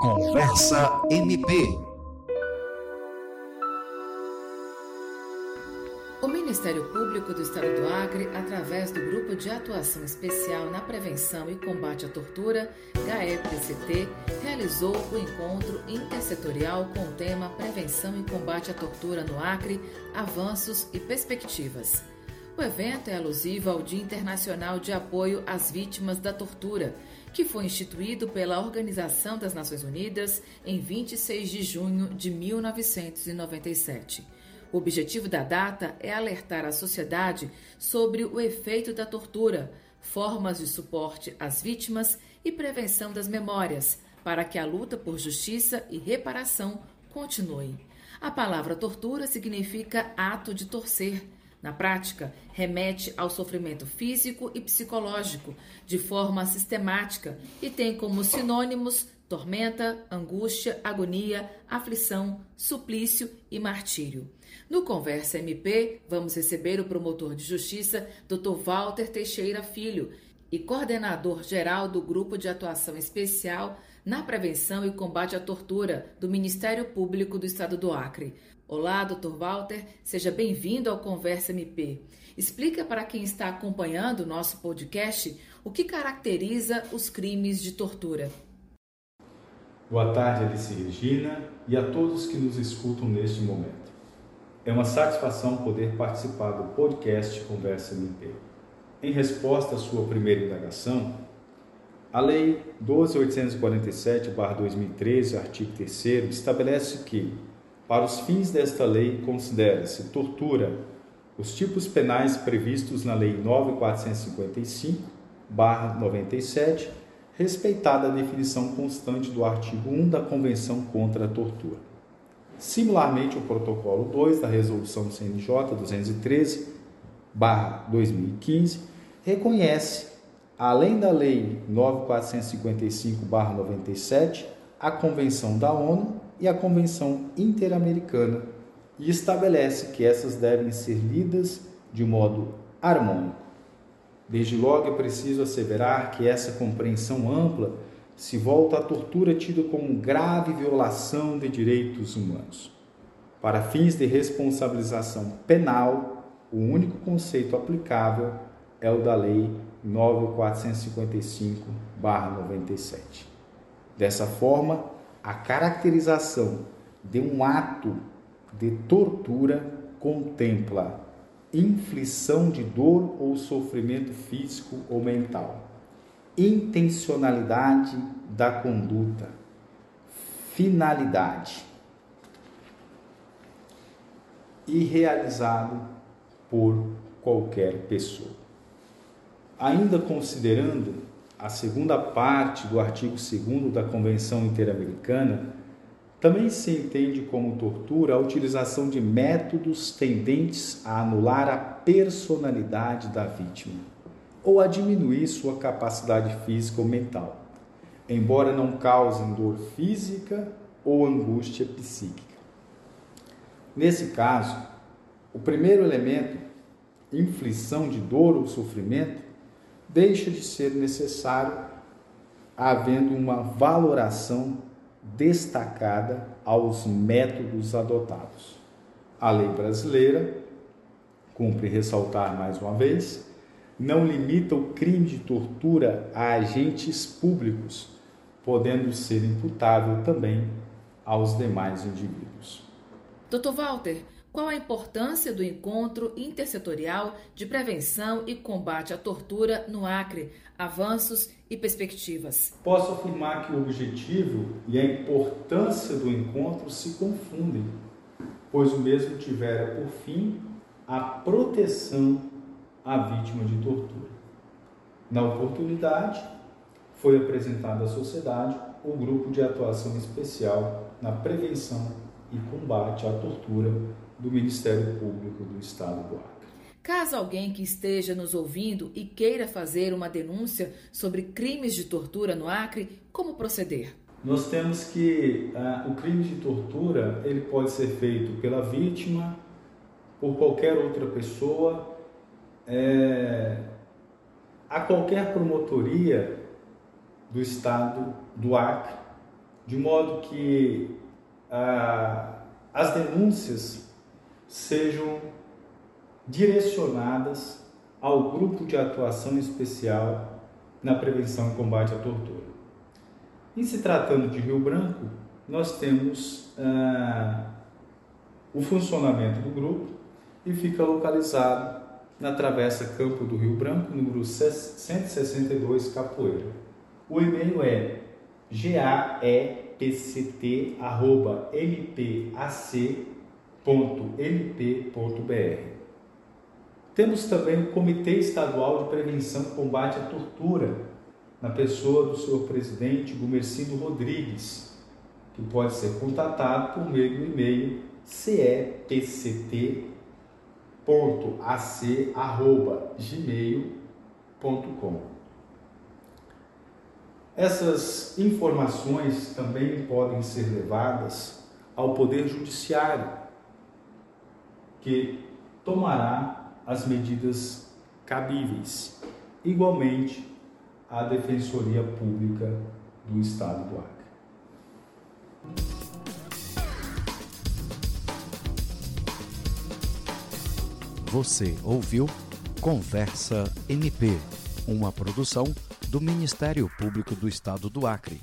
Conversa MP. O Ministério Público do Estado do Acre, através do Grupo de Atuação Especial na Prevenção e Combate à Tortura, GAEPCT, realizou o encontro intersetorial com o tema Prevenção e Combate à Tortura no Acre, Avanços e Perspectivas. O evento é alusivo ao Dia Internacional de Apoio às Vítimas da Tortura, que foi instituído pela Organização das Nações Unidas em 26 de junho de 1997. O objetivo da data é alertar a sociedade sobre o efeito da tortura, formas de suporte às vítimas e prevenção das memórias, para que a luta por justiça e reparação continue. A palavra tortura significa ato de torcer na prática, remete ao sofrimento físico e psicológico de forma sistemática e tem como sinônimos tormenta, angústia, agonia, aflição, suplício e martírio. No Conversa MP, vamos receber o promotor de justiça, Dr. Walter Teixeira Filho, e coordenador geral do Grupo de Atuação Especial na Prevenção e Combate à Tortura do Ministério Público do Estado do Acre. Olá, Dr. Walter, seja bem-vindo ao Conversa MP. Explica para quem está acompanhando o nosso podcast o que caracteriza os crimes de tortura. Boa tarde, Alice Regina, e a todos que nos escutam neste momento. É uma satisfação poder participar do podcast Conversa MP. Em resposta à sua primeira indagação, a Lei 12.847-2013, artigo 3 estabelece que para os fins desta lei, considera-se tortura os tipos penais previstos na Lei 9455/97, respeitada a definição constante do artigo 1 da Convenção contra a Tortura. Similarmente, o protocolo 2 da Resolução CNJ 213/2015 reconhece, além da Lei 9455/97, a Convenção da ONU e a Convenção Interamericana e estabelece que essas devem ser lidas de modo harmônico. Desde logo é preciso asseverar que essa compreensão ampla se volta à tortura tida como grave violação de direitos humanos. Para fins de responsabilização penal, o único conceito aplicável é o da Lei 9455-97. Dessa forma, a caracterização de um ato de tortura contempla inflição de dor ou sofrimento físico ou mental, intencionalidade da conduta, finalidade. E realizado por qualquer pessoa. Ainda considerando a segunda parte do artigo 2 da Convenção Interamericana, também se entende como tortura a utilização de métodos tendentes a anular a personalidade da vítima ou a diminuir sua capacidade física ou mental, embora não causem dor física ou angústia psíquica. Nesse caso, o primeiro elemento, inflição de dor ou sofrimento, deixa de ser necessário, havendo uma valoração destacada aos métodos adotados. A lei brasileira, cumpre ressaltar mais uma vez, não limita o crime de tortura a agentes públicos, podendo ser imputável também aos demais indivíduos. Dr. Walter, qual a importância do encontro intersetorial de prevenção e combate à tortura no Acre? Avanços e perspectivas. Posso afirmar que o objetivo e a importância do encontro se confundem, pois o mesmo tivera por fim a proteção à vítima de tortura. Na oportunidade, foi apresentado à sociedade o grupo de atuação especial na prevenção e combate à tortura do Ministério Público do Estado do Acre. Caso alguém que esteja nos ouvindo e queira fazer uma denúncia sobre crimes de tortura no Acre, como proceder? Nós temos que uh, o crime de tortura ele pode ser feito pela vítima, por qualquer outra pessoa é, a qualquer promotoria do Estado do Acre, de modo que ah, as denúncias sejam direcionadas ao grupo de atuação especial na prevenção e combate à tortura. Em se tratando de Rio Branco, nós temos ah, o funcionamento do grupo e fica localizado na Travessa Campo do Rio Branco, número 162, Capoeira. O e-mail é gaepct.mpac.mp.br. Temos também o Comitê Estadual de Prevenção e Combate à Tortura, na pessoa do senhor presidente Gumercindo Rodrigues, que pode ser contatado por meio do e-mail cepct.ac@gmail.com. Essas informações também podem ser levadas ao Poder Judiciário, que tomará as medidas cabíveis. Igualmente, à Defensoria Pública do Estado do Acre. Você ouviu Conversa MP, uma produção do Ministério Público do Estado do Acre.